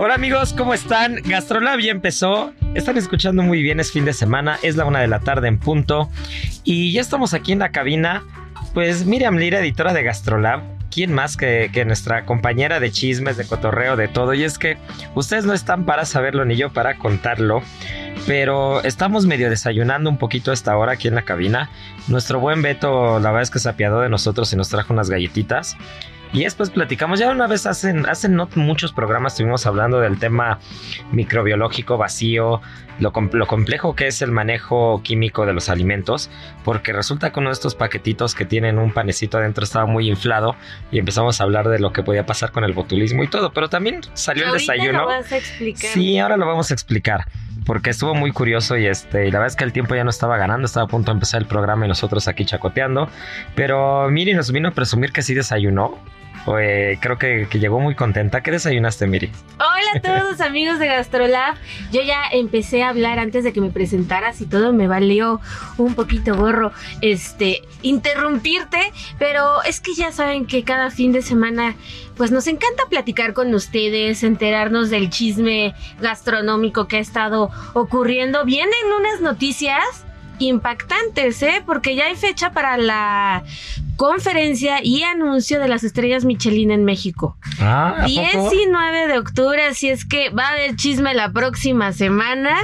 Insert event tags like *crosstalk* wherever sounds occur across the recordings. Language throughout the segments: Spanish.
Hola amigos, ¿cómo están? Gastrolab ya empezó. Están escuchando muy bien, es fin de semana, es la una de la tarde en punto. Y ya estamos aquí en la cabina. Pues Miriam Lira, editora de Gastrolab. ¿Quién más que, nuestra compañera de chismes, de cotorreo, de todo? Y es que ustedes no están para saberlo ni yo para contarlo. Pero estamos medio desayunando un poquito a esta hora aquí en la cabina. Nuestro buen Beto, la verdad es que se apiadó de nosotros y nos trajo unas galletitas. Y después platicamos, ya una vez hacen, hacen no muchos programas estuvimos hablando del tema microbiológico vacío, lo, lo complejo que es el manejo químico de los alimentos, porque resulta que uno de estos paquetitos que tienen un panecito adentro estaba muy inflado y empezamos a hablar de lo que podía pasar con el botulismo y todo, pero también salió el desayuno. lo vas a explicar. Sí, ahora lo vamos a explicar. Porque estuvo muy curioso y este, y la verdad es que el tiempo ya no estaba ganando, estaba a punto de empezar el programa y nosotros aquí chacoteando. Pero Miri nos vino a presumir que sí desayunó. Eh, creo que, que llegó muy contenta. ¿Qué desayunaste, Miri? Hola a todos amigos de Gastrolab. Yo ya empecé a hablar antes de que me presentaras y todo me valió un poquito gorro este interrumpirte, pero es que ya saben que cada fin de semana pues nos encanta platicar con ustedes, enterarnos del chisme gastronómico que ha estado ocurriendo. Vienen unas noticias impactantes, ¿eh? Porque ya hay fecha para la conferencia y anuncio de las estrellas Michelin en México. Ah, ¿a poco? 19 de octubre, así es que va a haber chisme la próxima semana,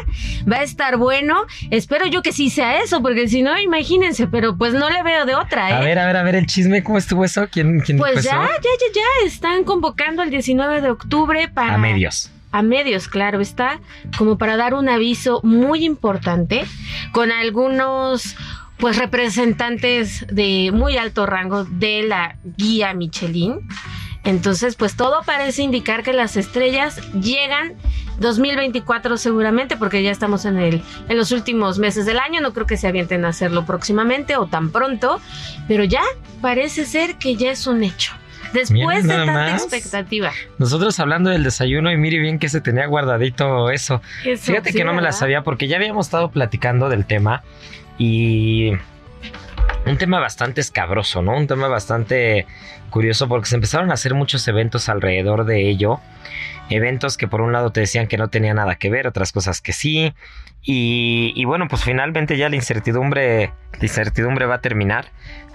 va a estar bueno, espero yo que sí sea eso, porque si no, imagínense, pero pues no le veo de otra, ¿eh? A ver, a ver, a ver, el chisme, ¿cómo estuvo eso? ¿Quién, quién pues ya, ya, ya, ya, están convocando el 19 de octubre para... A medios. A medios, claro, está como para dar un aviso muy importante con algunos pues representantes de muy alto rango de la guía Michelin. Entonces, pues todo parece indicar que las estrellas llegan 2024 seguramente, porque ya estamos en el en los últimos meses del año. No creo que se avienten a hacerlo próximamente o tan pronto, pero ya parece ser que ya es un hecho. Después Mira, de tanta más. expectativa. Nosotros hablando del desayuno y mire bien que se tenía guardadito eso. Eso, Fíjate sí, que no me la sabía porque ya habíamos estado platicando del tema y un tema bastante escabroso, ¿no? Un tema bastante curioso porque se empezaron a hacer muchos eventos alrededor de ello. Eventos que por un lado te decían que no tenía nada que ver, otras cosas que sí. Y, y bueno, pues finalmente ya la incertidumbre, la incertidumbre va a terminar.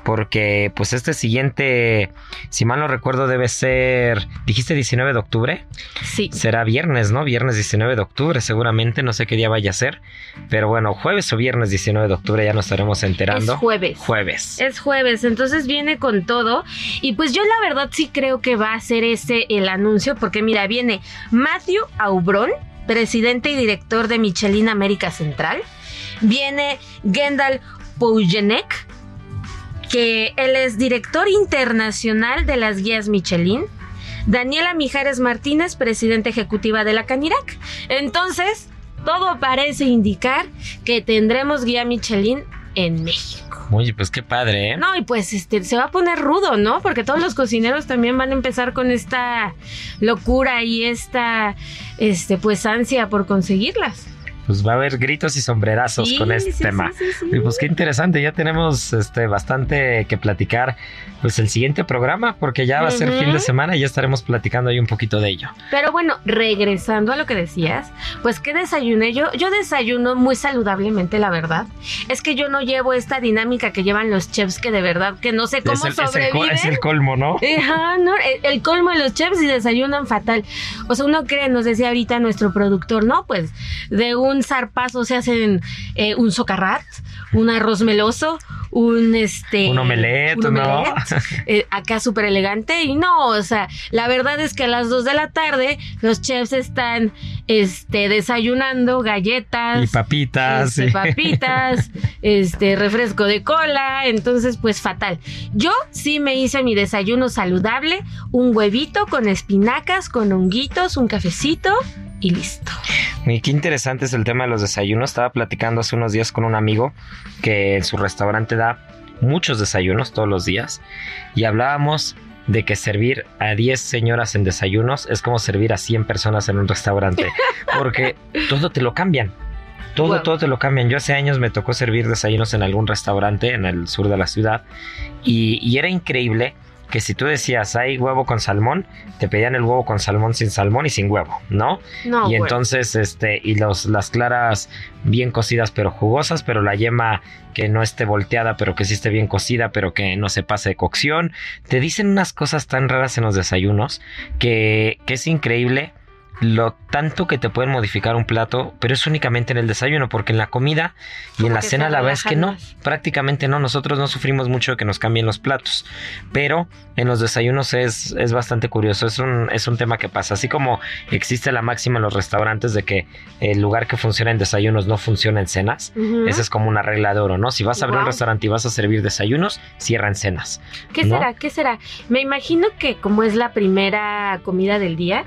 Porque pues este siguiente, si mal no recuerdo, debe ser, dijiste 19 de octubre. Sí. Será viernes, ¿no? Viernes 19 de octubre, seguramente, no sé qué día vaya a ser. Pero bueno, jueves o viernes 19 de octubre ya nos estaremos enterando. Es jueves. Jueves. Es jueves, entonces viene con todo. Y pues yo la verdad sí creo que va a ser ese el anuncio, porque mira, viene Matthew Aubrón, presidente y director de Michelin América Central. Viene Gendal Poujenek, que él es director internacional de las guías Michelin. Daniela Mijares Martínez, presidenta ejecutiva de la Canirac. Entonces, todo parece indicar que tendremos guía Michelin en México. Oye, pues qué padre, ¿eh? No, y pues este se va a poner rudo, ¿no? Porque todos los cocineros también van a empezar con esta locura y esta este pues ansia por conseguirlas. Pues va a haber gritos y sombrerazos Sí, con este sí, tema. sí. Y pues qué interesante, ya tenemos este bastante que platicar pues el siguiente programa porque ya va a ser fin de semana y ya estaremos platicando ahí un poquito de ello. Pero bueno, regresando a lo que decías, pues ¿qué desayuné? Yo, yo desayuno muy saludablemente, la verdad. Es que yo no llevo esta dinámica que llevan los chefs que de verdad que no sé cómo es, el, es el sobreviven. es el colmo, ¿no? *laughs* Ajá, no, el, el colmo de los chefs y desayunan fatal. O sea, uno cree, nos decía ahorita nuestro productor, no, pues de un zarpazo se hacen eh, un socarrat, un arroz meloso, un este. Un omelette, un ¿no? *laughs* eh, acá súper elegante. Y no, o sea, la verdad es que a las 2 de la tarde los chefs están este, desayunando galletas. Y papitas. Este, papitas, *laughs* este, refresco de cola, entonces pues fatal. Yo sí me hice mi desayuno saludable, un huevito con espinacas, con honguitos, un cafecito y listo. Y qué interesante es el tema de los desayunos. Estaba platicando hace unos días con un amigo que en su restaurante da muchos desayunos todos los días y hablábamos de que servir a 10 señoras en desayunos es como servir a 100 personas en un restaurante *laughs* porque todo te lo cambian. Todo, Wow. todo te lo cambian. Yo hace años me tocó servir desayunos en algún restaurante en el sur de la ciudad y, y era increíble que si tú decías hay huevo con salmón, te pedían el huevo con salmón sin salmón y sin huevo, ¿no? No, y bueno. entonces, este, y los, las claras bien cocidas pero jugosas, pero la yema que no esté volteada, pero que sí esté bien cocida, pero que no se pase de cocción. Te dicen unas cosas tan raras en los desayunos que, que es increíble lo tanto que te pueden modificar un plato, pero es únicamente en el desayuno, porque en la comida y en la cena la verdad es que no, prácticamente no, nosotros no sufrimos mucho de que nos cambien los platos, pero en los desayunos es, es bastante curioso, es un, es un tema que pasa, así como existe la máxima en los restaurantes de que el lugar que funciona en desayunos no funciona en cenas, esa es como una regla de oro, ¿no? Si vas a abrir un restaurante y vas a servir desayunos, cierran cenas. ¿Qué ¿no? será? ¿Qué será? Me imagino que como es la primera comida del día,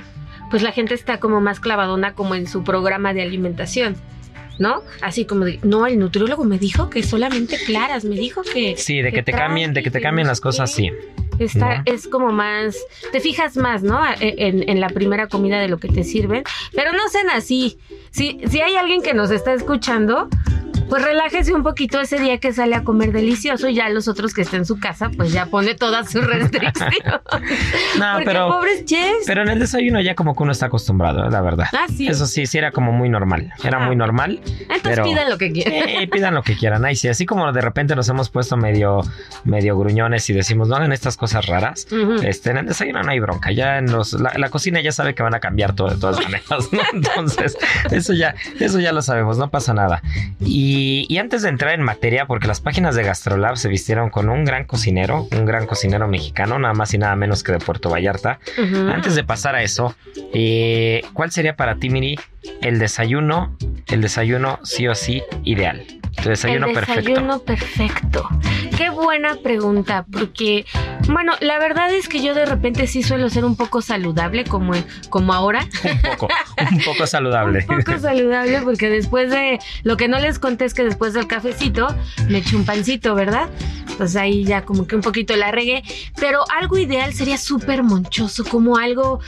pues la gente está como más clavadona como en su programa de alimentación. ¿No? Así como de, no, el nutriólogo me dijo que solamente claras, me dijo que... Sí, de que te cambien, de que te cambien las cosas, sí. Está, ¿no? es como más, te fijas más, ¿no? E, En, en la primera comida de lo que te sirven, pero no sean así. Si, si hay alguien que nos está escuchando, pues relájese un poquito ese día que sale a comer delicioso y ya los otros que estén en su casa, pues ya pone todas sus restricciones. *laughs* No, Porque pero, pobres chefs. pero en el desayuno ya como que uno está acostumbrado, la verdad. Ah, sí. Eso sí, sí era como muy normal. Era Ah. muy normal. Entonces pero- pidan lo que quieran. Eh, pidan lo que quieran. Ay, sí, así como de repente nos hemos puesto medio, medio gruñones y decimos, no hagan estas cosas raras. Este, en el desayuno no hay bronca. Ya en los, la, la cocina ya sabe que van a cambiar todo de todas maneras, ¿no? *laughs* Entonces, eso ya, eso ya lo sabemos, no pasa nada. Y, y antes de entrar en materia, porque las páginas de Gastrolab se vistieron con un gran cocinero, un gran cocinero mexicano, nada más y nada menos que de Puerto Vallarta. Antes de pasar a eso, eh, ¿cuál sería para ti, Miri, el desayuno, el desayuno sí o sí ideal? Tu desayuno el perfecto. desayuno perfecto. Qué buena pregunta, porque, bueno, la verdad es que yo de repente sí suelo ser un poco saludable, como, como ahora. Un poco, un poco saludable. *laughs* Un poco saludable, porque después de. Lo que no les conté es que después del cafecito me eché un pancito, ¿verdad? Pues ahí ya como que un poquito la regué. Pero algo ideal sería súper monchoso, como algo.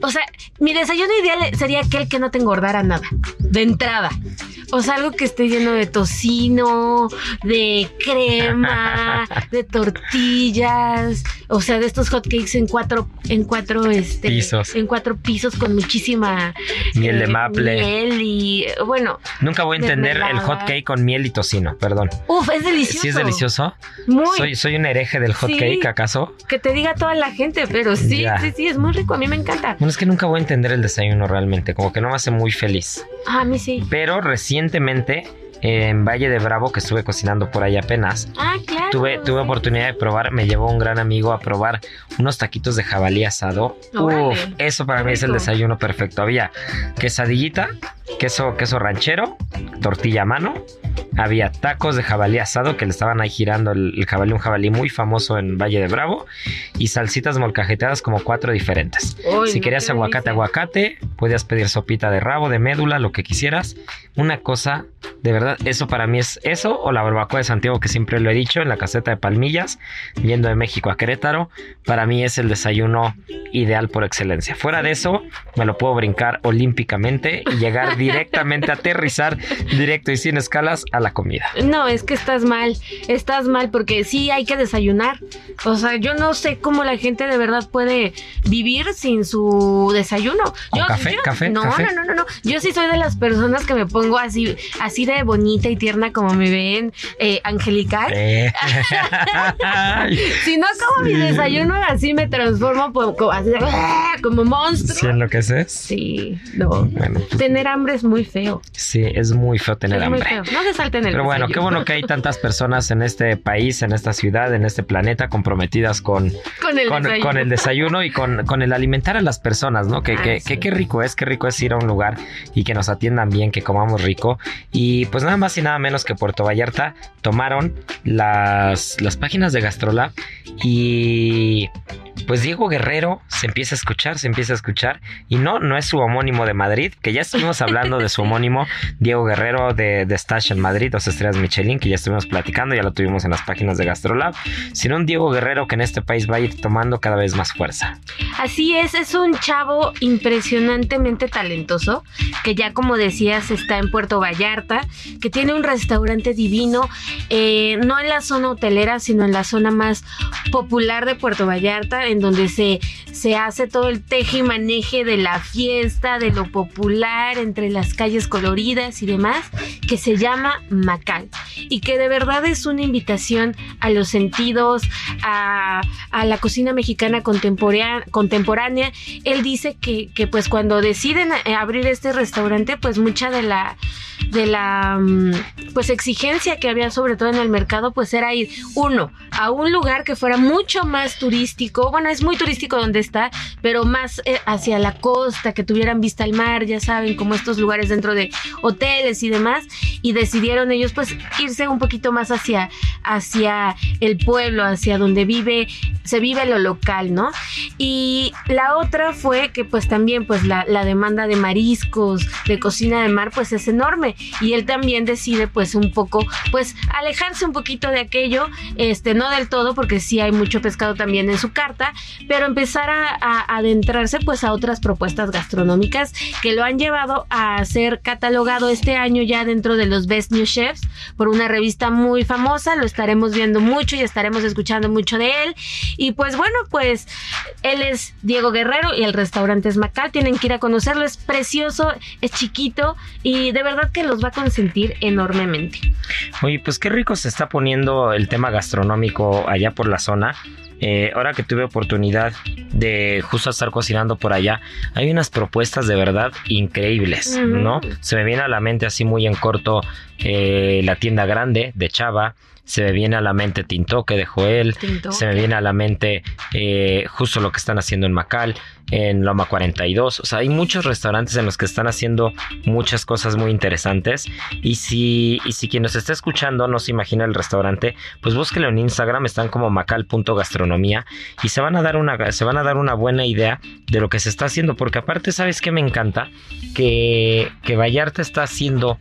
O sea, mi desayuno ideal sería aquel que no te engordara nada, de entrada. O sea, algo que esté lleno de tocino, de crema, *laughs* de tortillas, o sea, de estos hotcakes en cuatro, en cuatro este, Pisos. en cuatro pisos con muchísima Miel de eh, maple. miel y bueno, Nunca voy a entender el Mermelada. hot cake con miel y tocino, perdón. uff, es delicioso. ¿Sí es delicioso? Muy. ¿Soy, soy un hereje del hot Sí. acaso? Que te diga toda la gente, pero sí, Ya. sí, sí, es muy rico. A mí me encanta. Bueno, es que nunca voy a entender el desayuno realmente, como que no me hace muy feliz. Ah, a mí sí. Pero recientemente, en Valle de Bravo, que estuve cocinando por ahí apenas, Ah, claro. tuve, tuve oportunidad de probar, me llevó un gran amigo a probar unos taquitos de jabalí asado. Uf, eso para Qué mí es el desayuno perfecto. Había quesadillita, queso, queso ranchero, tortilla a mano, había tacos de jabalí asado que le estaban ahí girando el, el jabalí, un jabalí muy famoso en Valle de Bravo, y salsitas molcajeteadas como cuatro diferentes. Uy, si no, querías aguacate, aguacate, podías pedir sopita de rabo, de médula, lo que quisieras. Una cosa, de verdad, eso para mí es eso o la barbacoa de Santiago que siempre lo he dicho en la caseta de Palmillas, yendo de México a Querétaro, para mí es el desayuno ideal por excelencia. Fuera de eso, me lo puedo brincar olímpicamente y llegar *laughs* directamente aterrizar directo y sin escalas a la comida. No, es que estás mal, estás mal porque sí hay que desayunar. O sea, yo no sé cómo la gente de verdad puede vivir sin su desayuno. ¿Con Yo, café? yo- ¿Café? No, ¿Café? no, no, no, no. Yo sí soy de las personas que me pongo así, así de bonita y tierna como me ven, eh, angelical. Eh. *laughs* Si no como mi desayuno, así me transformo po- co- así de- como ¿Sí monstruo. enloqueces? Sí, no. Bueno, Tener hambre es muy feo. sí, es muy feo tener es muy hambre. feo. No se el Pero bueno, qué bueno que hay tantas personas en este país, en esta ciudad, en este planeta comprometidas con, Con el con, desayuno. con el desayuno y con, con el alimentar a las personas, ¿no? Que, Ah, que, sí. que qué rico es, qué rico es ir a un lugar y que nos atiendan bien, que comamos rico. Y pues nada más y nada menos que Puerto Vallarta tomaron las, las páginas de Gastrolab y pues Diego Guerrero se empieza a escuchar, se empieza a escuchar y no, no es su homónimo de Madrid, que ya estuvimos hablando de su *laughs* homónimo Diego Guerrero de, de Stash en Madrid, dos estrellas Michelin, que ya estuvimos platicando, ya lo tuvimos en las páginas de Gastrolab, sino un Diego Guerrero que en este país va a ir tomando cada vez más fuerza. Así es, es un chavo impresionantemente talentoso, que ya como decías está en Puerto Vallarta, que tiene un restaurante divino, eh, no en la zona hotelera, sino en la zona más popular de Puerto Vallarta, en donde se, se hace todo el teje y maneje de la fiesta, de lo popular, entre las calles coloridas y demás, que se llama Macal, y que de verdad es una invitación a los sentidos, a, a la cocina mexicana contemporánea. Él dice que, que, pues cuando deciden eh, abrir este restaurante, pues mucha de la de la mm, pues exigencia que había sobre todo en el mercado pues era ir uno a un lugar que fuera mucho más turístico bueno es muy turístico donde está pero más eh, hacia la costa que tuvieran vista al mar ya saben como estos lugares dentro de hoteles y demás y decidieron ellos pues irse un poquito más hacia hacia el pueblo hacia donde vive se vive lo local no y la otra fue que pues también pues la, la demanda de mariscos de cocina de mar pues es enorme. Y él también decide pues un poco pues alejarse un poquito de aquello este no del todo porque sí hay mucho pescado también en su carta pero empezar a, a adentrarse pues a otras propuestas gastronómicas que lo han llevado a ser catalogado este año ya dentro de los Best New Chefs por una revista muy famosa. Lo estaremos viendo mucho y estaremos escuchando mucho de él. Y pues bueno pues él es Diego Guerrero y el restaurante es Macal. Tienen que ir a conocerlo. Es precioso es chiquito y de verdad que los va a consentir enormemente. Oye, pues qué rico se está poniendo el tema gastronómico allá por la zona. Eh, ahora que tuve oportunidad de justo estar cocinando por allá, hay unas propuestas de verdad increíbles. ¿no? Se me viene a la mente así muy en corto eh, la tienda grande de Chava, se me viene a la mente Tintoque de Joel, Tintoque. se me viene a la mente eh, justo lo que están haciendo en Macal, en Loma 42, o sea, hay muchos restaurantes en los que están haciendo muchas cosas muy interesantes. Y si, y si quien nos está escuchando no se imagina el restaurante, pues búsquelo en Instagram, están como macal.gastronomía y se van a dar una se van a dar una buena idea de lo que se está haciendo, porque aparte sabes que me encanta que, que Vallarta está haciendo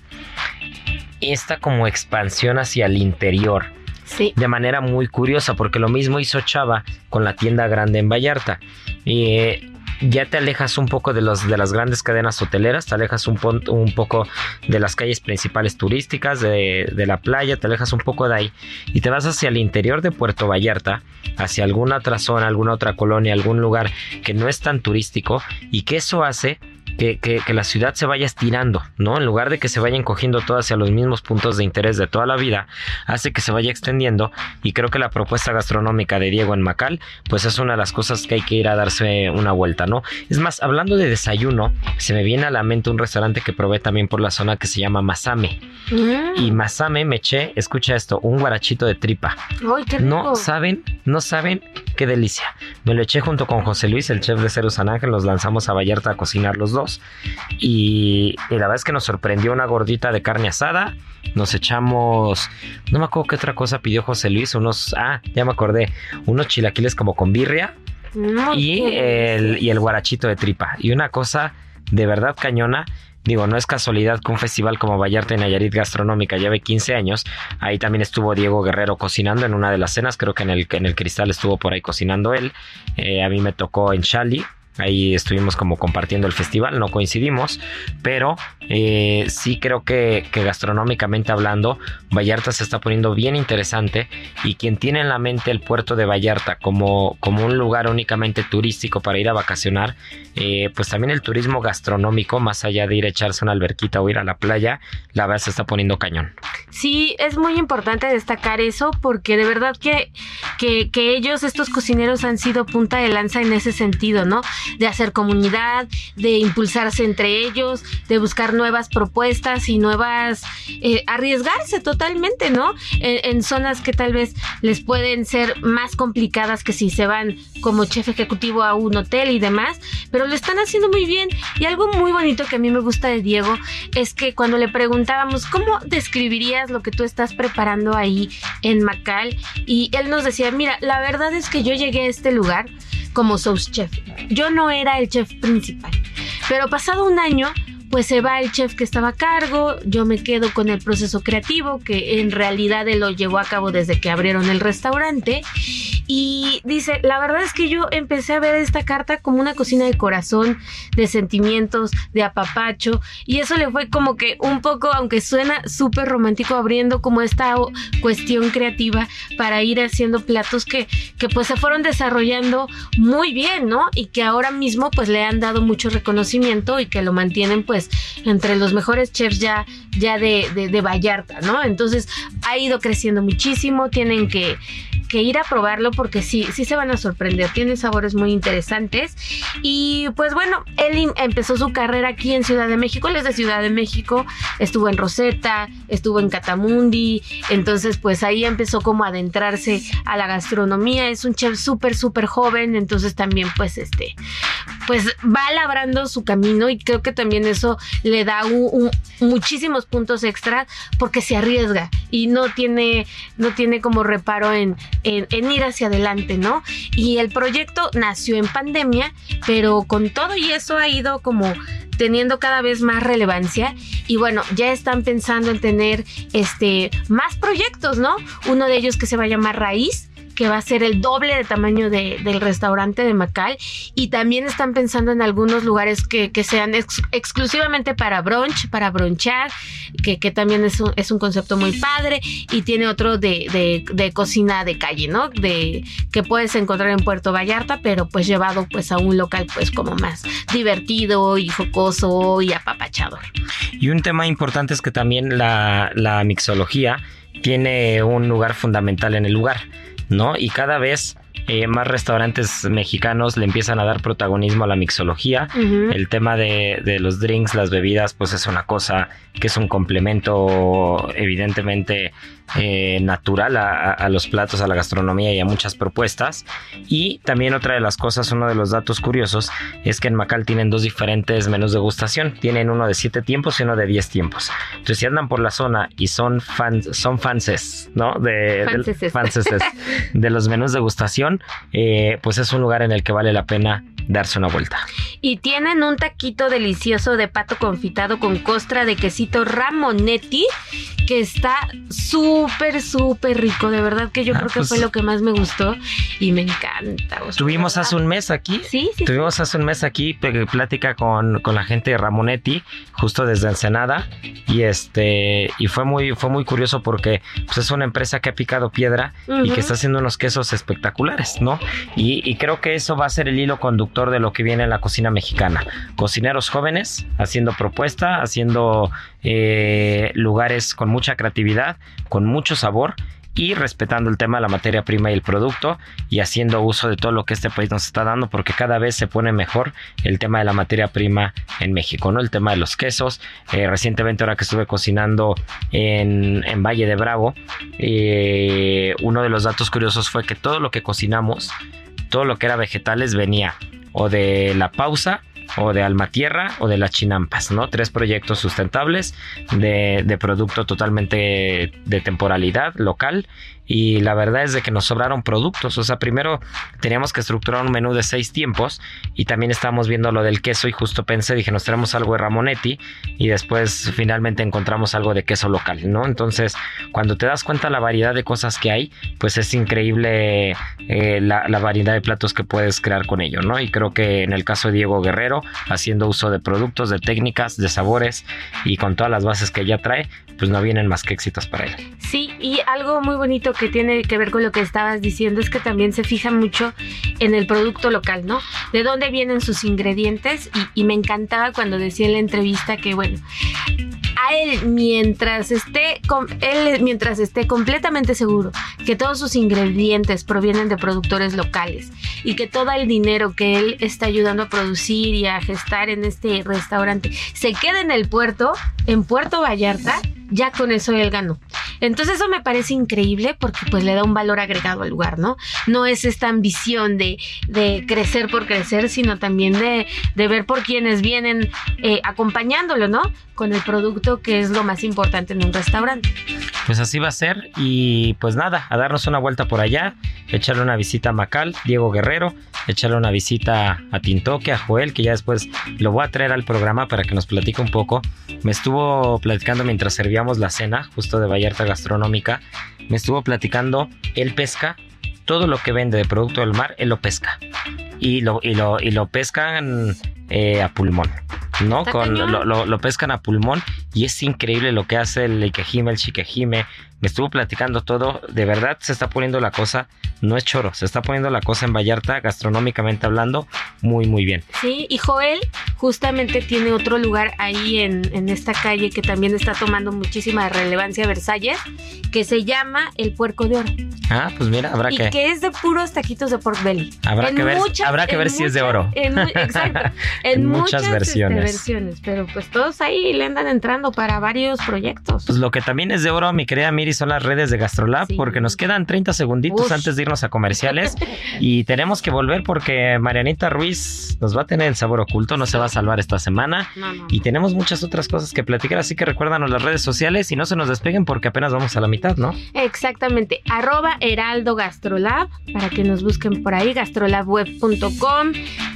esta como expansión hacia el interior sí de manera muy curiosa, porque lo mismo hizo Chava con la tienda grande en Vallarta. Y eh, ya te alejas un poco de, los, de las grandes cadenas hoteleras, te alejas un, pon- un poco de las calles principales turísticas, de, de la playa, te alejas un poco de ahí y te vas hacia el interior de Puerto Vallarta, hacia alguna otra zona, alguna otra colonia, algún lugar que no es tan turístico y que eso hace que, que- que la ciudad se vaya estirando, ¿no? En lugar de que se vayan cogiendo todas hacia los mismos puntos de interés de toda la vida, hace que se vaya extendiendo y creo que la propuesta gastronómica de Diego en Macal, pues es una de las cosas que hay que ir a darse una vuelta, ¿no? Es más, hablando de desayuno, se me viene a la mente un restaurante que probé también por la zona que se llama Masame. Mm. Y Masame me eché, escucha esto, un guarachito de tripa. Ay, qué rico. No saben, no saben qué delicia. Me lo eché junto con José Luis, el chef de Cero San Ángel, nos lanzamos a Vallarta a cocinar los dos. Y, y la verdad es que nos sorprendió una gordita de carne asada. Nos echamos, no me acuerdo qué otra cosa pidió José Luis, unos, ah, ya me acordé, unos chilaquiles como con birria No, y el, y el guarachito de tripa. Y una cosa de verdad cañona. Digo, no es casualidad que un festival como Vallarta y Nayarit Gastronómica lleve 15 años. Ahí también estuvo Diego Guerrero cocinando en una de las cenas. Creo que en el, en el Cristal estuvo por ahí cocinando él. Eh, a mí me tocó en Chali. Ahí estuvimos como compartiendo el festival, no coincidimos, pero eh, sí creo que, que gastronómicamente hablando, Vallarta se está poniendo bien interesante y quien tiene en la mente el puerto de Vallarta como, como un lugar únicamente turístico para ir a vacacionar, eh, pues también el turismo gastronómico, más allá de ir a echarse una alberquita o ir a la playa, la verdad se está poniendo cañón. Sí, es muy importante destacar eso porque de verdad que, que, que ellos, estos cocineros, han sido punta de lanza en ese sentido, ¿no? De hacer comunidad, de impulsarse entre ellos, de buscar nuevas propuestas y nuevas, eh, arriesgarse totalmente, ¿no? En, en zonas que tal vez les pueden ser más complicadas que si se van como chef ejecutivo a un hotel y demás, pero lo están haciendo muy bien. Y algo muy bonito que a mí me gusta de Diego es que cuando le preguntábamos, ¿cómo describirías lo que tú estás preparando ahí en Macal? Y él nos decía, mira, la verdad es que yo llegué a este lugar como sous chef. Yo no era el chef principal. Pero pasado un año, pues se va el chef que estaba a cargo, yo me quedo con el proceso creativo, que en realidad él lo llevó a cabo desde que abrieron el restaurante. Y dice, la verdad es que yo empecé a ver esta carta como una cocina de corazón, de sentimientos, de apapacho. Y eso le fue como que un poco, aunque suena súper romántico, abriendo como esta cuestión creativa para ir haciendo platos que, que pues se fueron desarrollando muy bien, ¿no? Y que ahora mismo pues le han dado mucho reconocimiento y que lo mantienen pues entre los mejores chefs ya, ya de, de, Vallarta, ¿no? Entonces ha ido creciendo muchísimo, tienen que, que ir a probarlo porque sí, sí se van a sorprender, tiene sabores muy interesantes y pues bueno, él empezó su carrera aquí en Ciudad de México, él es de Ciudad de México, estuvo en Rosetta, estuvo en Catamundi, entonces pues ahí empezó como a adentrarse a la gastronomía, es un chef súper, súper joven, entonces también pues este, pues va labrando su camino y creo que también eso le da muchísimos puntos extra porque se arriesga y no tiene, no tiene como reparo en, en, en ir hacia adelante, ¿no? Y el proyecto nació en pandemia, pero con todo y eso ha ido como teniendo cada vez más relevancia y bueno, ya están pensando en tener este más proyectos, ¿no? Uno de ellos que se va a llamar Raíz que va a ser el doble de tamaño de- del restaurante de Macal y también están pensando en algunos lugares que, que sean ex- exclusivamente para brunch, para bronchar, que, que también es un, es un concepto muy padre y tiene otro de, de- de cocina de calle, ¿no? De que puedes encontrar en Puerto Vallarta, pero pues llevado pues a un local pues como más divertido y jocoso y apapachador. Y un tema importante es que también la, la mixología tiene un lugar fundamental en el lugar, ¿no? Y cada vez eh, más restaurantes mexicanos le empiezan a dar protagonismo a la mixología. El tema de, de los drinks, las bebidas, pues es una cosa que es un complemento evidentemente eh, natural a, los platos, a la gastronomía y a muchas propuestas. Y también otra de las cosas, uno de los datos curiosos, es que en Macal tienen dos diferentes menús de degustación. Tienen uno de 7 tiempos y uno de 10 tiempos. Entonces, si andan por la zona y son fans, son fanses, ¿no? De, Fanses. de los menús de degustación, eh, pues es un lugar en el que vale la pena darse una vuelta. Y tienen un taquito delicioso de pato confitado con costra de quesito Ramonetti que está súper, súper rico. De verdad que yo Ah, creo que pues- fue lo que más me gustó y me encanta. Tuvimos hace un mes aquí. Sí, sí. Tuvimos hace un mes aquí plática con, con la gente de Ramonetti, justo desde Ensenada, y este y fue muy fue muy curioso porque pues, es una empresa que ha picado piedra y que está haciendo unos quesos espectaculares, ¿no? Y, y creo que eso va a ser el hilo conductor de lo que viene en la cocina mexicana. Cocineros jóvenes haciendo propuesta, haciendo eh, lugares con mucha creatividad, con mucho sabor y respetando el tema de la materia prima y el producto y haciendo uso de todo lo que este país nos está dando porque cada vez se pone mejor el tema de la materia prima en México, ¿no? El tema de los quesos. Eh, recientemente ahora que estuve cocinando en, Valle de Bravo, eh, uno de los datos curiosos fue que todo lo que cocinamos todo lo que era vegetales venía o de la pausa o de Alma Tierra o de las Chinampas, ¿no? Tres proyectos sustentables de, de producto totalmente de temporalidad local y la verdad es de que nos sobraron productos. O sea, primero teníamos que estructurar un menú de seis tiempos y también estábamos viendo lo del queso y justo pensé, dije, nos traemos algo de Ramonetti y después finalmente encontramos algo de queso local, ¿no? Entonces, cuando te das cuenta la variedad de cosas que hay, pues es increíble eh, la, la variedad de platos que puedes crear con ello, ¿no? Y creo que en el caso de Diego Guerrero, haciendo uso de productos, de técnicas, de sabores y con todas las bases que ya trae, pues no vienen más que éxitos para él. Sí, y algo muy bonito que tiene que ver con lo que estabas diciendo es que también se fija mucho en el producto local, ¿no? De dónde vienen sus ingredientes y, me encantaba cuando decía en la entrevista que, bueno, a él mientras esté él mientras esté completamente seguro que todos sus ingredientes provienen de productores locales y que todo el dinero que él está ayudando a producir y a gestar en este restaurante se quede en el puerto, en Puerto Vallarta, ya con eso él ganó. Entonces eso me parece increíble porque pues le da un valor agregado al lugar, ¿no? No es esta ambición de, de crecer por crecer, sino también de, de ver por quienes vienen eh, acompañándolo, ¿no? Con el producto que es lo más importante en un restaurante. Pues así va a ser y pues nada, a darnos una vuelta por allá, echarle una visita a Macal, Diego Guerrero, echarle una visita a Tintoque, a Joel, que ya después lo voy a traer al programa para que nos platique un poco. Me estuvo platicando mientras servíamos la cena, justo de Vallarta Gastronómica, me estuvo platicando, él pesca todo lo que vende de producto del mar, él lo pesca. Y lo, y lo, y lo pescan eh, a pulmón. ¿no? Con, lo, lo- lo pescan a pulmón y es increíble lo que hace el Ikejime, el Shikejime. Me estuvo platicando todo. De verdad se está poniendo la cosa, no es choro, se está poniendo la cosa en Vallarta, gastronómicamente hablando, muy, muy bien. Sí, y Joel justamente tiene otro lugar ahí en, en esta calle que también está tomando muchísima relevancia Versalles, que se llama El Puerco de Oro. Ah, pues mira, habrá y que. que es de puros taquitos de pork belly. Habrá En que ver- habrá que ver si es de oro. en exacto. *laughs* En, En muchas muchas, este, versiones. Pero pues todos ahí le andan entrando para varios proyectos. Pues lo que también es de oro, mi querida Miri, son las redes de Gastrolab, Sí. porque nos quedan 30 segunditos antes de irnos a comerciales *laughs* y tenemos que volver porque Marianita Ruiz nos va a tener el sabor oculto, no se va a salvar esta semana. No, no. Y tenemos muchas otras cosas que platicar, así que recuérdanos las redes sociales y no se nos despeguen porque apenas vamos a la mitad, ¿no? Exactamente, arroba Heraldo Gastrolab, para que nos busquen por ahí, gastrolabweb.com,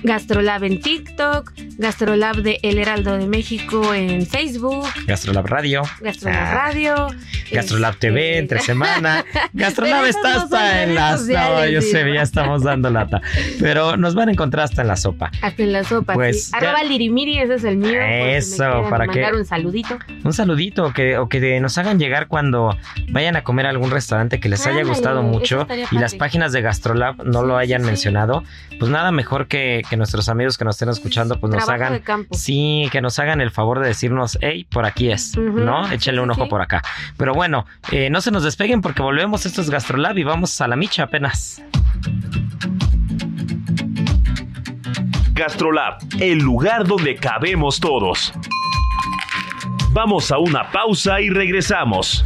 Gastrolab en TikTok, Gastrolab de El Heraldo de México en Facebook, Gastrolab Radio, Gastrolab Ah. Radio. Gastrolab este, TV, entre semana. *laughs* Gastrolab está hasta en las... No, yo sé, ya estamos dando lata. Pero nos van a encontrar hasta en la sopa. Hasta en la sopa, Pues, sí. Arroba Lirimiri, ese es el mío. si Eso, para que- mandar un saludito. Un saludito que, o que nos hagan llegar cuando vayan a comer a algún restaurante que les haya gustado mucho y las páginas de Gastrolab no Sí, lo hayan sí. mencionado. Pues nada mejor que, que nuestros amigos que nos estén escuchando pues nos hagan de campo. Sí, que nos hagan el favor de decirnos, hey, por aquí es, ¿no? Échenle un ojo sí. por acá. Pero bueno, eh, no se nos despeguen porque volvemos. Esto es Gastrolab y vamos a la micha apenas. Gastrolab, el lugar donde cabemos todos. Vamos a una pausa y regresamos.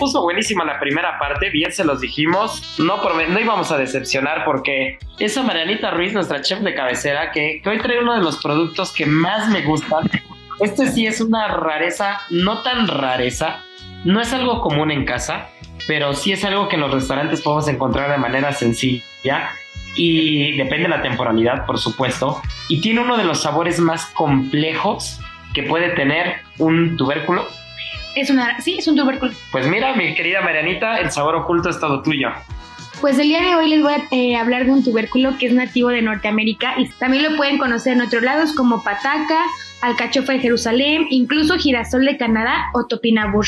Puso buenísima la primera parte, bien se los dijimos, no, no íbamos a decepcionar porque esa Marianita Ruiz, nuestra chef de cabecera, que, que hoy trae uno de los productos que más me gustan. Este sí es una rareza, no tan rareza, no es algo común en casa, pero sí es algo que en los restaurantes podemos encontrar de manera sencilla y depende de la temporalidad, por supuesto, y tiene uno de los sabores más complejos que puede tener un tubérculo. Es una, sí, es un tubérculo. Pues mira, mi querida Marianita, el sabor oculto es todo tuyo. Pues el día de hoy les voy a eh, hablar de un tubérculo que es nativo de Norteamérica y también lo pueden conocer en otros lados como pataca, alcachofa de Jerusalén, incluso girasol de Canadá o topinambur.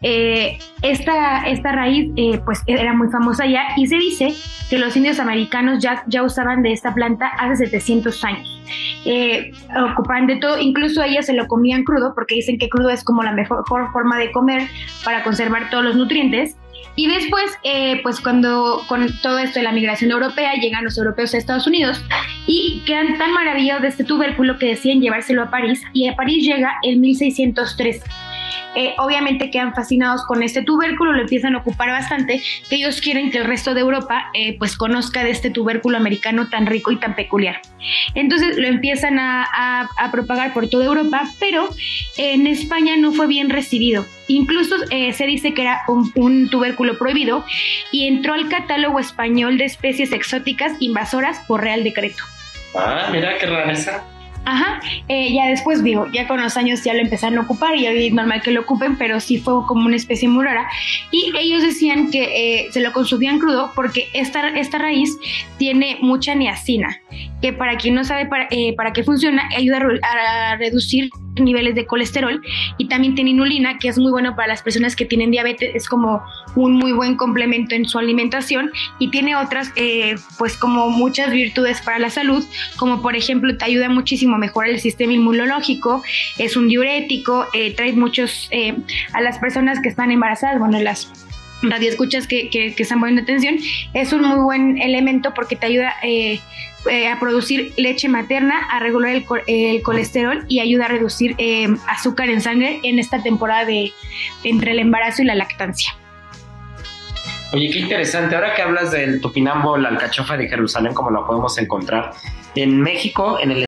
Eh, esta, esta raíz eh, pues era muy famosa ya y se dice que los indios americanos ya, ya usaban de esta planta hace 700 años. Eh, ocupaban de todo, incluso ellas se lo comían crudo porque dicen que crudo es como la mejor forma de comer para conservar todos los nutrientes y después, eh, pues cuando con todo esto de la migración europea, llegan los europeos a Estados Unidos y quedan tan maravillados de este tubérculo que deciden llevárselo a París y a París llega en 1603. Eh, obviamente quedan fascinados con este tubérculo, lo empiezan a ocupar bastante, que ellos quieren que el resto de Europa eh, pues conozca de este tubérculo americano tan rico y tan peculiar. Entonces lo empiezan a, propagar por toda Europa, pero en España no fue bien recibido. Incluso eh, se dice que era un, un, tubérculo prohibido y entró al catálogo español de especies exóticas invasoras por Real Decreto. Ah, mira qué rareza. Ajá, eh, ya después digo, ya con los años ya lo empezaron a ocupar y es normal que lo ocupen, pero sí fue como una especie muy rara. Y ellos decían que eh, se lo consumían crudo porque esta, esta raíz tiene mucha niacina, que para quien no sabe para, eh, para qué funciona, ayuda a, reducir niveles de colesterol y también tiene inulina, que es muy bueno para las personas que tienen diabetes, es como un muy buen complemento en su alimentación y tiene otras, pues como muchas virtudes para la salud, como por ejemplo te ayuda muchísimo mejorar el sistema inmunológico, es un diurético, eh, trae muchos eh, a las personas que están embarazadas, bueno, las radioescuchas que, que, que están poniendo atención, es un muy buen elemento porque te ayuda eh, a producir leche materna, a regular el, colesterol y ayuda a reducir azúcar en sangre en esta temporada de entre el embarazo y la lactancia. Oye, qué interesante. Ahora que hablas del topinambo, la alcachofa de Jerusalén, como lo podemos encontrar en México, en el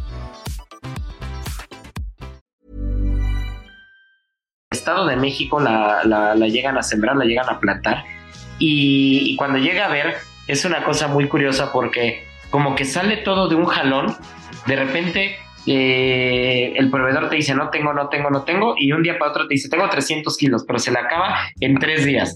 Estado de México la, la, llegan a sembrar, la llegan a plantar. Y, cuando llega a ver, es una cosa muy curiosa porque como que sale todo de un jalón, de repente eh, el proveedor te dice no tengo, no tengo, no tengo, y un día para otro te dice tengo 300 kilos, pero se le acaba en tres días.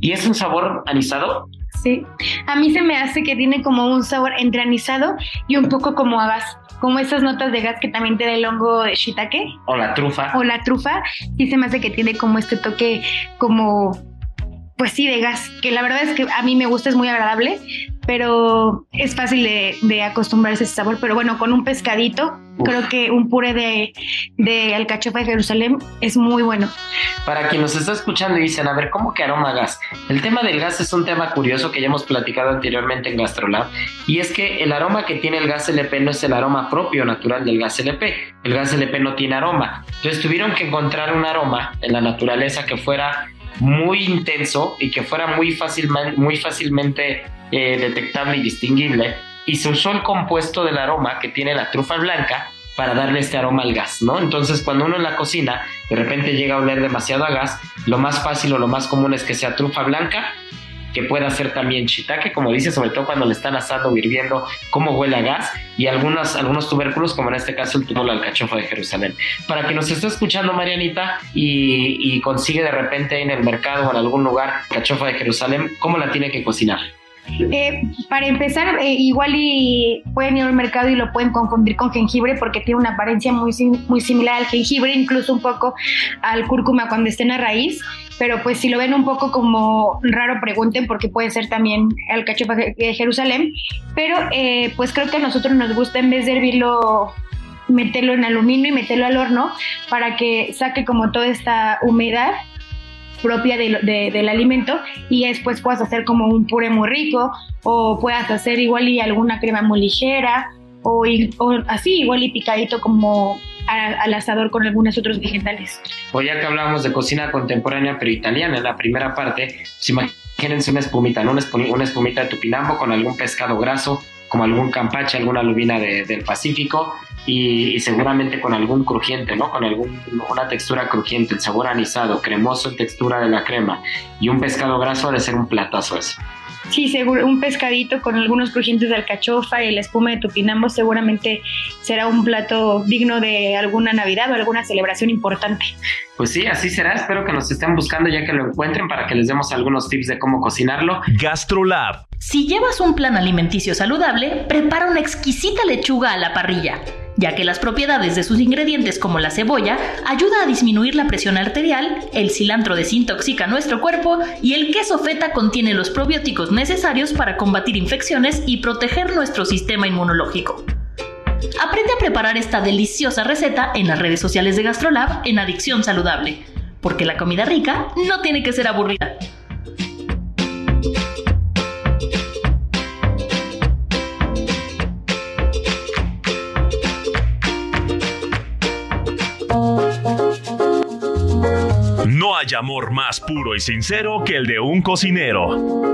Y es un sabor anisado. Sí, a mí se me hace que tiene como un sabor entre anisado y un poco como a gas como esas notas de gas que también te da el hongo de shiitake. O la trufa. O la trufa, sí se me hace que tiene como este toque como pues sí, de gas, que la verdad es que a mí me gusta, es muy agradable, pero es fácil de, acostumbrarse a ese sabor. Pero bueno, con un pescadito, creo que un puré de, de, alcachofa de Jerusalén es muy bueno. Para quien nos está escuchando y dicen, a ver, ¿cómo que aroma gas? El tema del gas es un tema curioso que ya hemos platicado anteriormente en GastroLab, y es que el aroma que tiene el gas LP no es el aroma propio natural del gas LP. El gas LP no tiene aroma. Entonces tuvieron que encontrar un aroma en la naturaleza que fuera muy intenso y que fuera muy, muy fácilmente eh, detectable y distinguible. Y se usó el compuesto del aroma que tiene la trufa blanca para darle este aroma al gas, ¿no? Entonces, cuando uno en la cocina de repente llega a oler demasiado a gas, lo más fácil o lo más común es que sea trufa blanca que pueda ser también shiitake, como dice, sobre todo cuando le están asando o hirviendo, cómo huele a gas, y algunos, algunos tubérculos, como en este caso el tubérculo alcachofa de Jerusalén. Para que nos esté escuchando Marianita y, consigue de repente en el mercado o en algún lugar cachofa de Jerusalén, ¿cómo la tiene que cocinar? Eh, para empezar, eh, igual y pueden ir al mercado y lo pueden confundir con jengibre porque tiene una apariencia muy, muy similar al jengibre, incluso un poco al cúrcuma cuando esté en la raíz. Pero pues si lo ven un poco como raro, pregunten porque puede ser también el cachofa de Jerusalén. Pero eh, pues creo que a nosotros nos gusta en vez de hervirlo meterlo en aluminio y meterlo al horno para que saque como toda esta humedad propia del alimento y después puedas hacer como un puré muy rico o puedas hacer igual y alguna crema muy ligera o, así igual y picadito como al asador con algunos otros vegetales. O ya que hablamos de cocina contemporánea pero italiana, en la primera parte, pues imagínense una espumita, Una espumita de tupinambo con algún pescado graso, como algún campache, alguna lubina del Pacífico, y, seguramente con algún crujiente, ¿no? Con algún, una textura crujiente, el sabor anisado, cremoso en textura de la crema y un pescado graso de ser un platazo eso. Sí, seguro, un pescadito con algunos crujientes de alcachofa y la espuma de tupinambo seguramente será un plato digno de alguna Navidad o alguna celebración importante. Pues sí, así será. Espero que nos estén buscando ya que lo encuentren para que les demos algunos tips de cómo cocinarlo. Gastrolab. Si llevas un plan alimenticio saludable, prepara una exquisita lechuga a la parrilla ya que las propiedades de sus ingredientes como la cebolla ayuda a disminuir la presión arterial, el cilantro desintoxica nuestro cuerpo y el queso feta contiene los probióticos necesarios para combatir infecciones y proteger nuestro sistema inmunológico. Aprende a preparar esta deliciosa receta en las redes sociales de Gastrolab en Adicción Saludable, porque la comida rica no tiene que ser aburrida. No hay amor más puro y sincero que el de un cocinero.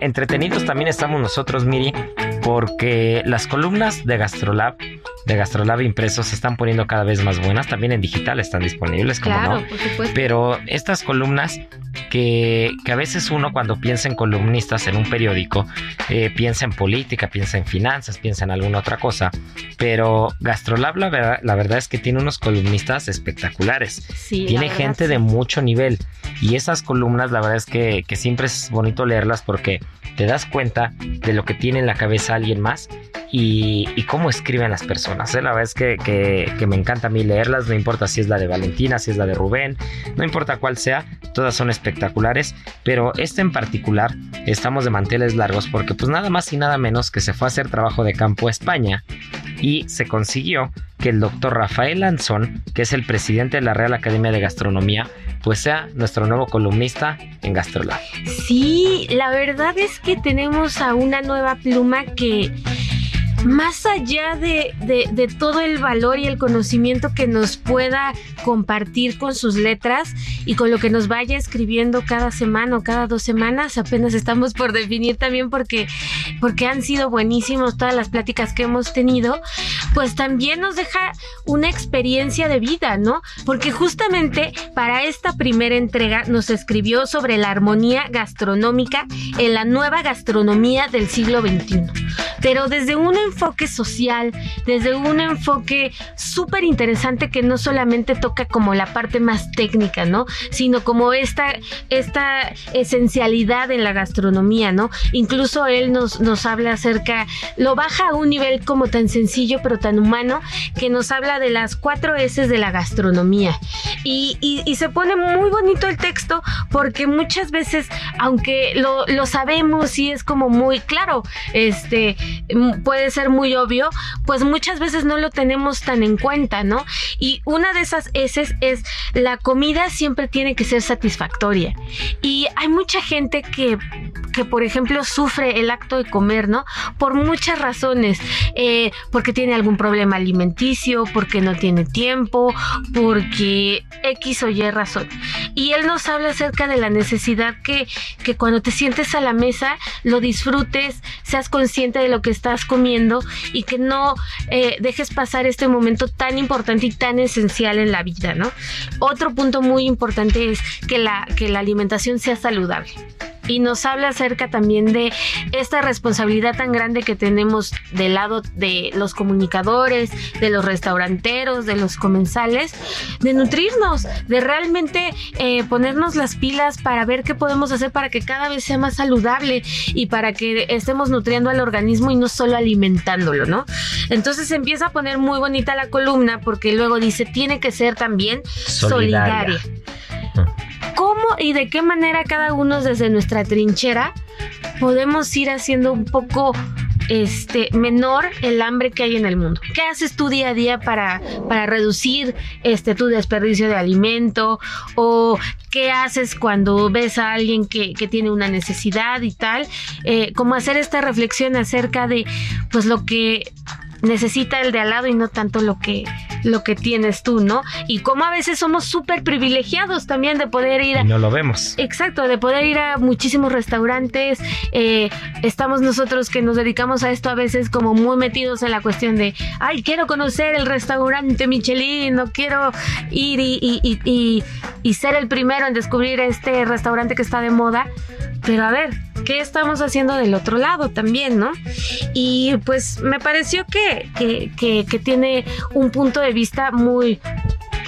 entretenidos también estamos nosotros, Miri, porque las columnas de Gastrolab, de Gastrolab impresos, se están poniendo cada vez más buenas. También en digital están disponibles, como no. Pero estas columnas que, a veces uno cuando piensa en columnistas en un periódico, eh, piensa en política, piensa en finanzas, piensa en alguna otra cosa, pero Gastrolab la verdad, la verdad es que tiene unos columnistas espectaculares. tiene gente de mucho nivel y esas columnas la verdad es que, que siempre es bonito leerlas porque te das cuenta de lo que tiene en la cabeza alguien más y, cómo escriben las personas. ¿eh? La verdad es que, me encanta a mí leerlas, no importa si es la de Valentina, si es la de Rubén, no importa cuál sea, todas son espectaculares, pero este en particular estamos de manteles largos porque pues nada más y nada menos que se fue a hacer trabajo de campo a España y se consiguió que el doctor Rafael Lanzón, que es el presidente de la Real Academia de Gastronomía, pues sea nuestro nuevo columnista en Gastrolab. Sí, la verdad es que tenemos a una nueva pluma que más allá de, todo el valor y el conocimiento que nos pueda compartir con sus letras y con lo que nos vaya escribiendo cada semana o cada dos semanas, apenas estamos por definir también porque, porque han sido buenísimos todas las pláticas que hemos tenido, pues también nos deja una experiencia de vida, ¿no? Porque justamente para esta primera entrega nos escribió sobre la armonía gastronómica en la nueva gastronomía del siglo XXI, pero desde una enfoque social, desde un enfoque súper interesante que no solamente toca como la parte más técnica, ¿no? Sino como esta, esta esencialidad en la gastronomía, ¿no? Incluso él nos, nos habla acerca, lo baja a un nivel como tan sencillo pero tan humano, que nos habla de las cuatro S de la gastronomía. Y, y, se pone muy bonito el texto porque muchas veces, aunque lo, lo sabemos y es como muy claro, este, puede ser muy obvio, pues muchas veces no lo tenemos tan en cuenta, ¿no? Y una de esas S es la comida siempre tiene que ser satisfactoria. Y hay mucha gente que, que por ejemplo, sufre el acto de comer, ¿no? Por muchas razones. Eh, porque tiene algún problema alimenticio, porque no tiene tiempo, porque X o Y razón. Y él nos habla acerca de la necesidad que, que cuando te sientes a la mesa lo disfrutes, seas consciente de lo que estás comiendo y que no eh, dejes pasar este momento tan importante y tan esencial en la vida, ¿no? Otro punto muy importante es que la, que la alimentación sea saludable. Y nos habla acerca también de esta responsabilidad tan grande que tenemos del lado de los comunicadores, de los restauranteros, de los comensales, de nutrirnos, de realmente eh, ponernos las pilas para ver qué podemos hacer para que cada vez sea más saludable y para que estemos nutriendo al organismo y no solo alimentándolo, ¿no? Entonces empieza a poner muy bonita la columna porque luego dice, tiene que ser también solidaria. ¿Cómo y de qué manera cada uno desde nuestra trinchera podemos ir haciendo un poco este, menor el hambre que hay en el mundo. ¿Qué haces tú día a día para, para reducir este, tu desperdicio de alimento? ¿O qué haces cuando ves a alguien que, que tiene una necesidad y tal? Eh, como hacer esta reflexión acerca de pues lo que necesita el de al lado y no tanto lo que lo que tienes tú, ¿no? Y como a veces somos súper privilegiados también de poder ir a... no lo vemos. Exacto, de poder ir a muchísimos restaurantes. Eh, estamos nosotros que nos dedicamos a esto a veces como muy metidos en la cuestión de, ay, quiero conocer el restaurante Michelin, no quiero ir y, y, y, y ser el primero en descubrir este restaurante que está de moda. Pero a ver, ¿qué estamos haciendo del otro lado también, no? Y pues me pareció que, que, que, que tiene un punto de vista muy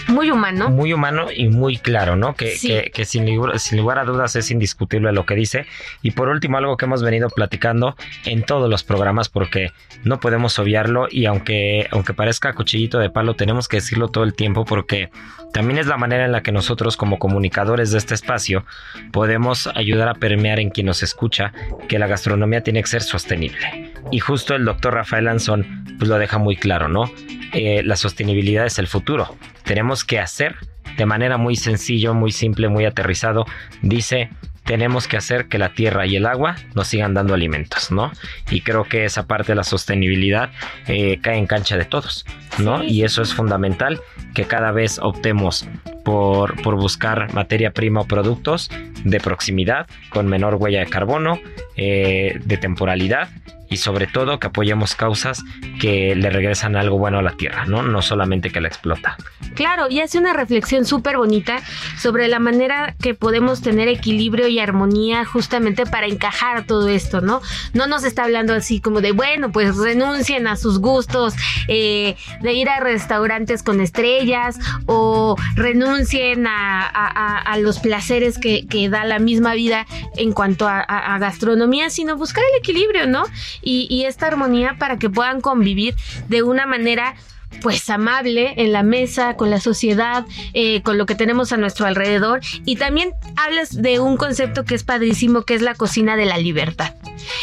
muy humano. Muy humano y muy claro, ¿no? Que, que, que sin, sin, lugar a dudas es indiscutible lo que dice. Y por último, algo que hemos venido platicando en todos los programas, porque no podemos obviarlo y aunque, aunque parezca cuchillito de palo, tenemos que decirlo todo el tiempo porque también es la manera en la que nosotros como comunicadores de este espacio podemos ayudar a permear en quien nos escucha que la gastronomía tiene que ser sostenible. Y justo el doctor Rafael Anson pues lo deja muy claro, ¿no? Eh, la sostenibilidad es el futuro. Tenemos que hacer de manera muy sencillo, muy simple, muy aterrizado. Dice, tenemos que hacer que la tierra y el agua nos sigan dando alimentos, ¿no? Y creo que esa parte de la sostenibilidad eh, cae en cancha de todos, ¿no? Y eso es fundamental, que cada vez optemos por, por, buscar materia prima o productos de proximidad, con menor huella de carbono, eh, de temporalidad y sobre todo que apoyemos causas que le regresan algo bueno a la tierra, ¿no? No solamente que la explota. Claro, y hace una reflexión súper bonita sobre la manera que podemos tener equilibrio y armonía justamente para encajar todo esto, ¿no? No nos está hablando así como de, bueno, pues renuncien a sus gustos eh, de ir a restaurantes con estrellas o renuncien a, a, los placeres que, que, da la misma vida en cuanto a gastronomía, sino buscar el equilibrio, ¿no? Y, y esta armonía para que puedan convivir de una manera pues amable en la mesa, con la sociedad, eh, con lo que tenemos a nuestro alrededor. Y también hablas de un concepto que es padrísimo, que es la cocina de la libertad.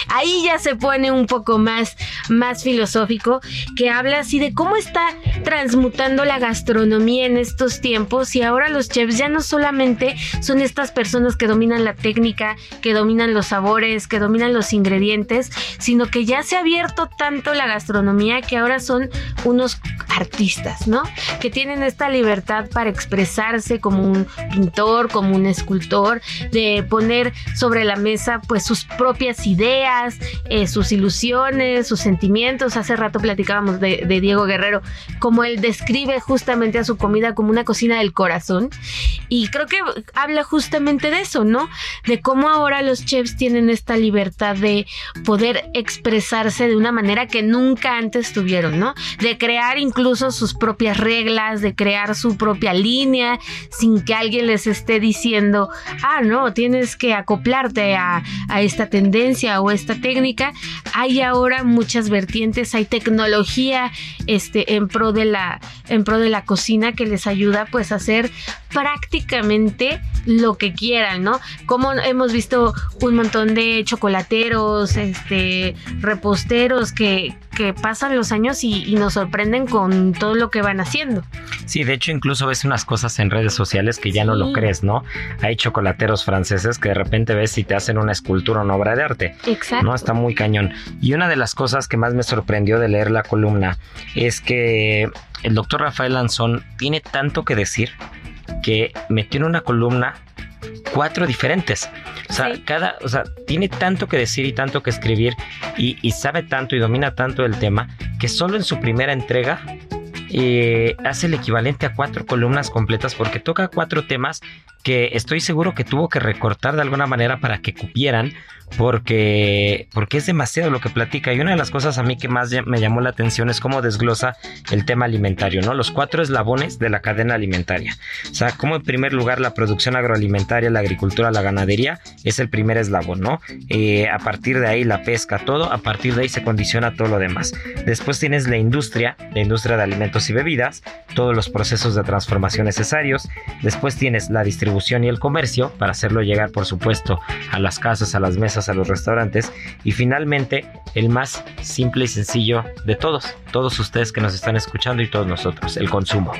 Ahí ya se pone un poco más, más filosófico, que habla así de cómo está transmutando la gastronomía en estos tiempos y ahora los chefs ya no solamente son estas personas que dominan la técnica, que dominan los sabores, que dominan los ingredientes, sino que ya se ha abierto tanto la gastronomía que ahora son unos artistas, ¿no? Que tienen esta libertad para expresarse como un pintor, como un escultor, de poner sobre la mesa pues sus propias ideas, eh, sus ilusiones, sus sentimientos. Hace rato platicábamos de, Diego Guerrero, como él describe justamente a su comida como una cocina del corazón. Y creo que habla justamente de eso, ¿no? De cómo ahora los chefs tienen esta libertad de poder expresarse de una manera que nunca antes tuvieron, ¿no? De crear incluso sus propias reglas, de crear su propia línea, sin que alguien les esté diciendo, ah, no, tienes que acoplarte a, a esta tendencia o esta técnica. Hay ahora muchas vertientes, hay tecnología este, en, pro de la, en pro de la cocina que les ayuda pues a hacer prácticamente lo que quieran, ¿no? Como hemos visto un montón de chocolateros, este, reposteros que, que pasan los años y, nos sorprenden con todo lo que van haciendo. Sí, de hecho incluso ves unas cosas en redes sociales que ya sí. no lo crees, ¿no? Hay chocolateros franceses que de repente ves y te hacen una escultura o una obra de arte. Exacto. No, está muy cañón. Y una de las cosas que más me sorprendió de leer la columna es que el doctor Rafael Lanzón tiene tanto que decir que metió en una columna cuatro diferentes. O sea, sí. cada, o sea, tiene tanto que decir y tanto que escribir y, y, sabe tanto y domina tanto el tema que solo en su primera entrega eh, hace el equivalente a cuatro columnas completas porque toca cuatro temas que estoy seguro que tuvo que recortar de alguna manera para que cupieran porque, porque es demasiado lo que platica. Y una de las cosas a mí que más me llamó la atención es cómo desglosa el tema alimentario, ¿no? Los cuatro eslabones de la cadena alimentaria. O sea, como en primer lugar la producción agroalimentaria, la agricultura, la ganadería es el primer eslabón, ¿no? Eh, a partir de ahí la pesca, todo, a partir de ahí se condiciona todo lo demás. Después tienes la industria, la industria de alimentos y bebidas, todos los procesos de transformación necesarios. Después tienes la distribución y el comercio para hacerlo llegar, por supuesto, a las casas, a las mesas a los restaurantes y finalmente el más simple y sencillo de todos, todos ustedes que nos están escuchando y todos nosotros, el consumo,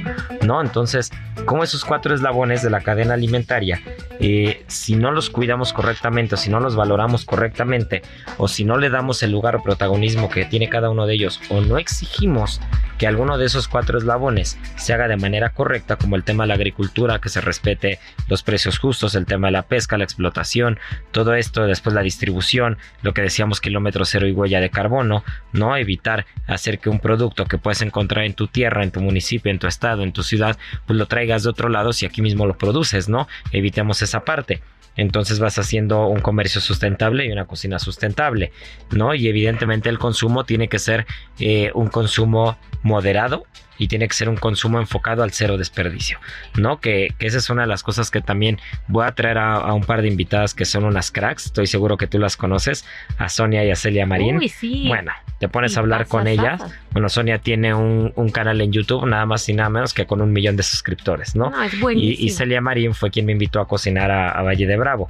¿no? Entonces, como esos cuatro eslabones de la cadena alimentaria, eh, si no los cuidamos correctamente o si no los valoramos correctamente o si no le damos el lugar o protagonismo que tiene cada uno de ellos o no exigimos que alguno de esos cuatro eslabones se haga de manera correcta, como el tema de la agricultura, que se respete los precios justos, el tema de la pesca, la explotación, todo esto, después la distribución, lo que decíamos kilómetro cero y huella de carbono, ¿no? Evitar hacer que un producto que puedes encontrar en tu tierra, en tu municipio, en tu estado, en tu ciudad, pues lo traigas de otro lado si aquí mismo lo produces, ¿no? Evitemos esa parte entonces vas haciendo un comercio sustentable y una cocina sustentable, ¿no? Y evidentemente el consumo tiene que ser eh, un consumo moderado y tiene que ser un consumo enfocado al cero desperdicio, ¿no? Que, esa es una de las cosas que también voy a traer a, un par de invitadas que son unas cracks, estoy seguro que tú las conoces, a Sonia y a Celia Marín. Uy, sí. Bueno, te pones a hablar con ellas. Bueno, Sonia tiene un, canal en YouTube, nada más y nada menos que con un millón de suscriptores, ¿no? es y, y, Celia Marín fue quien me invitó a cocinar a Valle de Bravo.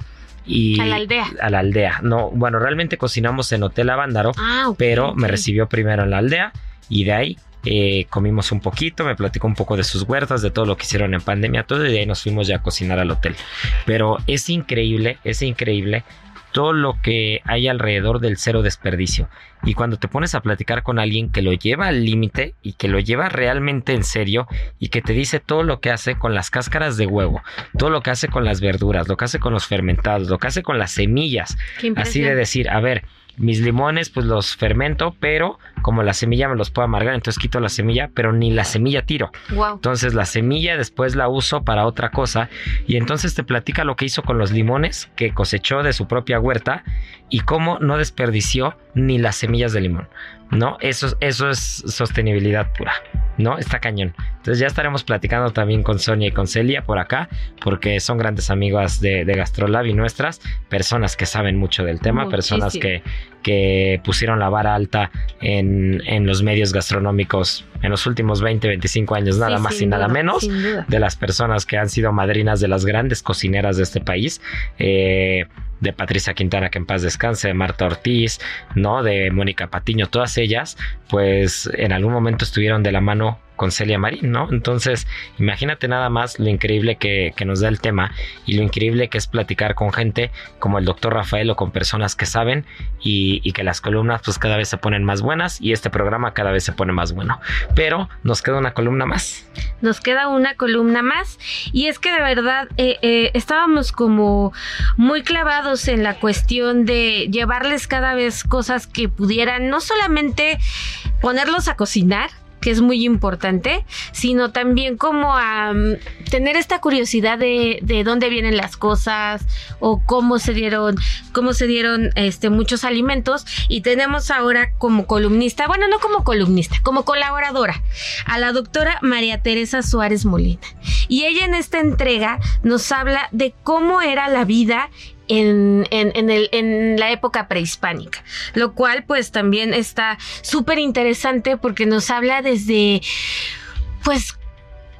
Y a la aldea. A la aldea. No, bueno, realmente cocinamos en Hotel Avándaro, ah, pero me recibió primero en la aldea y de ahí eh, comimos un poquito, me platicó un poco de sus huertas, de todo lo que hicieron en pandemia, todo y de ahí nos fuimos ya a cocinar al hotel. Pero es increíble, es increíble todo lo que hay alrededor del cero desperdicio. Y cuando te pones a platicar con alguien que lo lleva al límite y que lo lleva realmente en serio y que te dice todo lo que hace con las cáscaras de huevo, todo lo que hace con las verduras, lo que hace con los fermentados, lo que hace con las semillas. Así de decir, a ver, mis limones pues los fermento, pero como la semilla me los puedo amargar, entonces quito la semilla, pero ni la semilla tiro. Entonces la semilla después la uso para otra cosa y entonces te platica lo que hizo con los limones que cosechó de su propia huerta y cómo no desperdició ni las semillas de limón. ¿No? Eso, eso es sostenibilidad pura, ¿no? Está cañón. Entonces ya estaremos platicando también con Sonia y con Celia por acá, porque son grandes amigas de, de Gastrolab y nuestras, personas que saben mucho del tema, personas que, que pusieron la vara alta en, en, los medios gastronómicos en los últimos 20, 25 años, nada más y nada menos, de las personas que han sido madrinas de las grandes cocineras de este país. Eh, de Patricia Quintana, que en paz descanse, de Marta Ortiz, ¿no? De Mónica Patiño, todas ellas, pues en algún momento estuvieron de la mano con Celia Marín, ¿no? Entonces, imagínate nada más lo increíble que, nos da el tema y lo increíble que es platicar con gente como el doctor Rafael o con personas que saben y, y, que las columnas pues cada vez se ponen más buenas y este programa cada vez se pone más bueno. Pero nos queda una columna más. Nos queda una columna más y es que de verdad eh, eh, estábamos como muy clavados en la cuestión de llevarles cada vez cosas que pudieran no solamente ponerlos a cocinar, es muy importante, sino también como a tener esta curiosidad de, de, dónde vienen las cosas o cómo se dieron, cómo se dieron este, muchos alimentos. Y tenemos ahora como columnista, bueno, no como columnista, como colaboradora, a la doctora María Teresa Suárez Molina. Y ella en esta entrega nos habla de cómo era la vida en, en, el, en la época prehispánica, lo cual pues también está súper interesante porque nos habla desde pues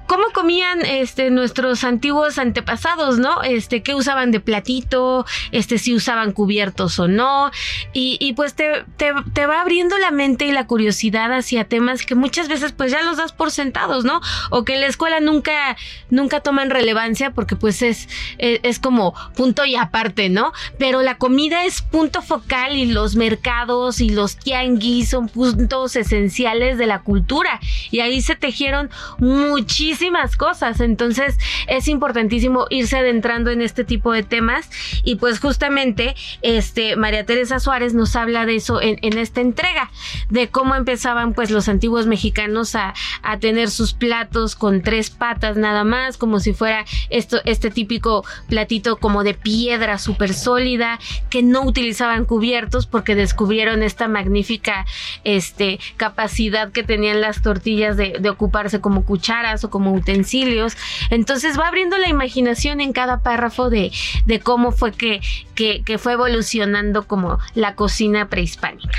cómo comían este nuestros antiguos antepasados, ¿no? Este, qué usaban de platito, este, si usaban cubiertos o no. Y, pues te, te, va abriendo la mente y la curiosidad hacia temas que muchas veces pues ya los das por sentados, ¿no? O que en la escuela nunca, nunca toman relevancia porque pues es, es, como punto y aparte, ¿no? Pero la comida es punto focal y los mercados y los tianguis son puntos esenciales de la cultura. Y ahí se tejieron muchísimos muchísimas cosas. Entonces es importantísimo irse adentrando en este tipo de temas y pues justamente este María Teresa Suárez nos habla de eso en, en esta entrega, de cómo empezaban pues los antiguos mexicanos a, a, tener sus platos con tres patas nada más, como si fuera esto, este típico platito como de piedra súper sólida, que no utilizaban cubiertos porque descubrieron esta magnífica este, capacidad que tenían las tortillas de, de ocuparse como cucharas o como utensilios. Entonces va abriendo la imaginación en cada párrafo de, de cómo fue que, que, que, fue evolucionando como la cocina prehispánica.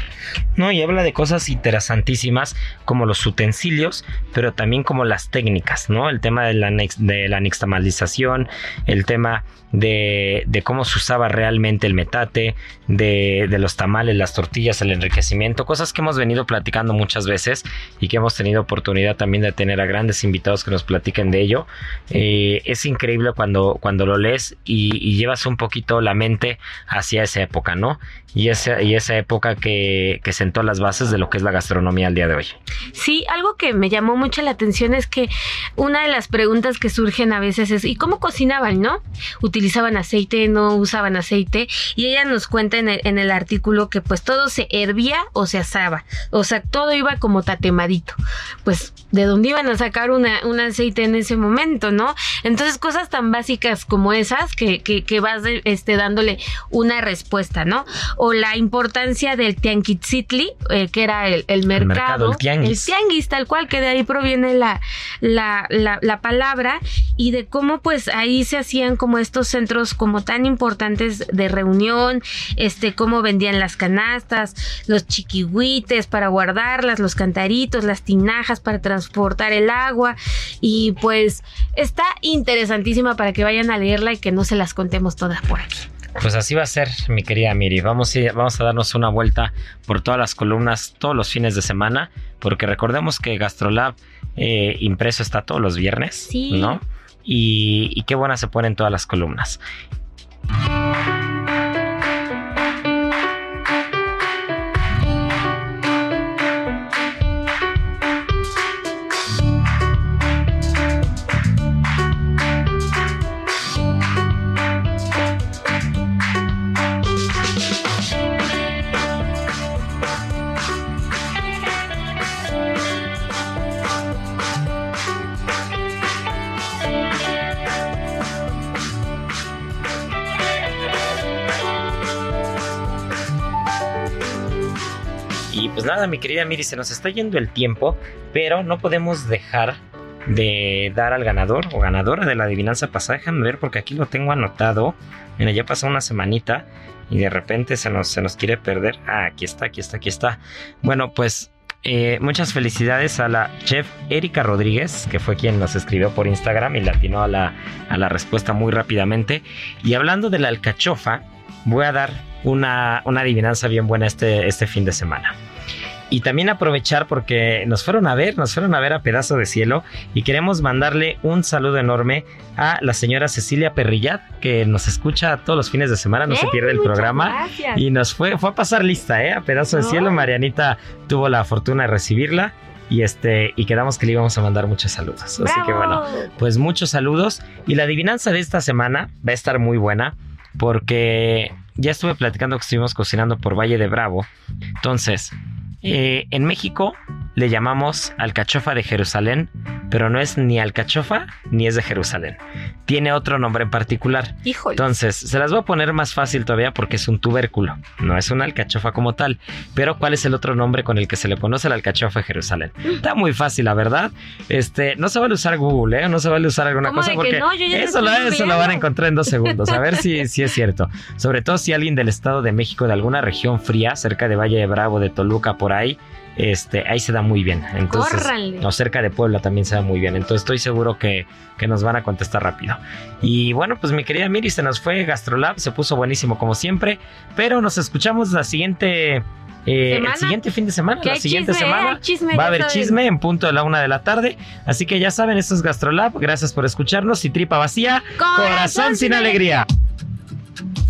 No, y habla de cosas interesantísimas como los utensilios, pero también como las técnicas, ¿no? El tema de la, de la nixtamalización, el tema de, de, cómo se usaba realmente el metate, de, de, los tamales, las tortillas, el enriquecimiento, cosas que hemos venido platicando muchas veces y que hemos tenido oportunidad también de tener a grandes invitados que nos platiquen de ello. Eh, es increíble cuando, cuando lo lees y, y, llevas un poquito la mente hacia esa época, ¿no? Y esa, y esa época que, que sentó las bases de lo que es la gastronomía al día de hoy. Sí, algo que me llamó mucho la atención es que una de las preguntas que surgen a veces es ¿y cómo cocinaban, no? Utilizaban aceite, no usaban aceite y ella nos cuenta en el, en el artículo que pues todo se hervía o se asaba, o sea, todo iba como tatemadito. Pues de dónde iban a sacar una, un aceite en ese momento, ¿no? Entonces cosas tan básicas como esas que, que, que vas este, dándole una respuesta, ¿no? O la importancia del tianquitzitli, eh, que era el, el mercado, el, mercado el, tianguis. el tianguis, tal cual, que de ahí proviene la, la, la, la palabra, y de cómo pues ahí se hacían como estos centros como tan importantes de reunión, este, cómo vendían las canastas, los chiquihuites para guardarlas, los cantaritos, las tinajas para transportar el agua, y pues está interesantísima para que vayan a leerla y que no se las contemos todas por aquí. Pues así va a ser, mi querida Miri. Vamos a, vamos a darnos una vuelta por todas las columnas todos los fines de semana, porque recordemos que Gastrolab eh, impreso está todos los viernes, sí. ¿no? Y, qué buenas se ponen todas las columnas. Pues nada, mi querida Miri, se nos está yendo el tiempo, pero no podemos dejar de dar al ganador o ganadora de la adivinanza pasada. Déjame ver porque aquí lo tengo anotado. Mira, ya pasó una semanita y de repente se nos, se nos quiere perder. Ah, aquí está, aquí está, aquí está. Bueno, pues eh, muchas felicidades a la chef Erika Rodríguez, que fue quien nos escribió por Instagram y latinó a la, a la respuesta muy rápidamente. Y hablando de la alcachofa, voy a dar una, una adivinanza bien buena este, este fin de semana y también aprovechar porque nos fueron a ver, nos fueron a ver a pedazo de cielo y queremos mandarle un saludo enorme a la señora Cecilia Perrillat que nos escucha todos los fines de semana, no ¿Eh? se pierde el programa gracias. y nos fue fue a pasar lista, eh, a pedazo de Oh. cielo. Marianita tuvo la fortuna de recibirla y este y quedamos que le íbamos a mandar muchos saludos. Así que bueno, pues muchos saludos y la adivinanza de esta semana va a estar muy buena porque ya estuve platicando que estuvimos cocinando por Valle de Bravo. Entonces, eh, en México le llamamos alcachofa de Jerusalén, pero no es ni alcachofa ni es de Jerusalén. Tiene otro nombre en particular. Híjole. Entonces, se las voy a poner más fácil todavía porque es un tubérculo, no es una alcachofa como tal. Pero, ¿cuál es el otro nombre con el que se le conoce la alcachofa de Jerusalén? Está muy fácil, la verdad. Este, no se vale usar Google, ¿eh? No se vale usar alguna ¿Cómo cosa porque no? Eso, lo, eso lo van a encontrar en dos segundos. A ver si, *laughs* si es cierto. Sobre todo si alguien del Estado de México, de alguna región fría, cerca de Valle de Bravo, de Toluca, por ahí, este, ahí se da muy bien. Entonces, Córranle. o cerca de Puebla también se da muy bien. Entonces estoy seguro que, que nos van a contestar rápido. Y bueno, pues mi querida Miri, se nos fue Gastrolab, se puso buenísimo como siempre, pero nos escuchamos la siguiente... eh, el siguiente fin de semana, la siguiente chisme, semana chisme, va a haber chisme en punto de la una de la tarde. Así que ya saben, esto es Gastrolab. Gracias por escucharnos. Y tripa vacía, corazón, sin alegría.